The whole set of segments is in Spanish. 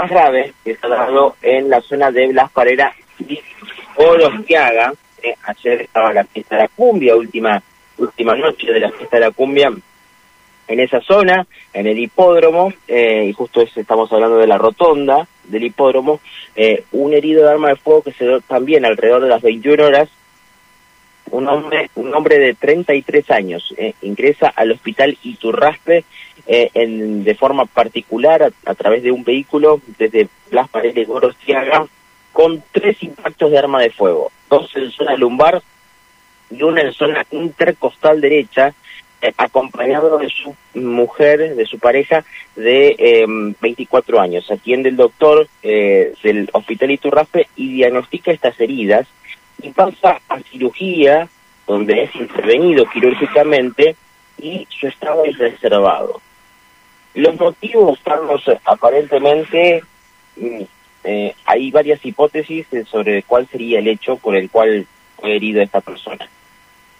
más grave que se ha en la zona de Blas Parera y Orostiaga. Eh, ayer estaba la fiesta de la cumbia, última, última noche de la fiesta de la cumbia en esa zona, en el hipódromo, eh, y justo estamos hablando de la rotonda del hipódromo, eh, un herido de arma de fuego que se dio también alrededor de las 21 horas, un hombre, un hombre de 33 años, eh, ingresa al hospital Iturraspe eh, en, de forma particular a, través de un vehículo desde Las Paredes Gorosiaga con tres impactos de arma de fuego, dos en zona lumbar y una en zona intercostal derecha, eh, acompañado de su mujer, de su pareja de eh, 24 años. Atiende el doctor eh, del Hospital Iturraspe y diagnostica estas heridas y pasa a cirugía, donde es intervenido quirúrgicamente y su estado es reservado. Los motivos, Carlos, aparentemente mm, eh, hay varias hipótesis sobre cuál sería el hecho por el cual fue herido esta persona.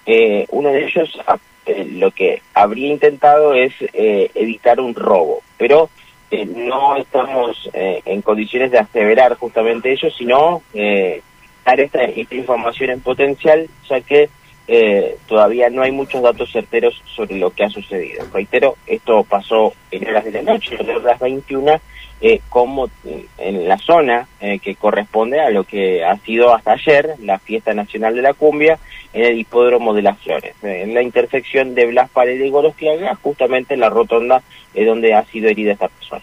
Eh, uno de ellos eh, lo que habría intentado es eh, evitar un robo, pero eh, no estamos eh, en condiciones de aseverar justamente eso, sino eh, dar esta, esta información en potencial, ya que eh, todavía no hay muchos datos certeros sobre lo que ha sucedido. Reitero, esto pasó en horas de la noche, en las 21, eh, como en la zona eh, que corresponde a lo que ha sido hasta ayer la fiesta nacional de la cumbia en el hipódromo de las Flores, eh, en la intersección de Blas Paredes y Gorostiaga, justamente en la rotonda donde ha sido herida esta persona.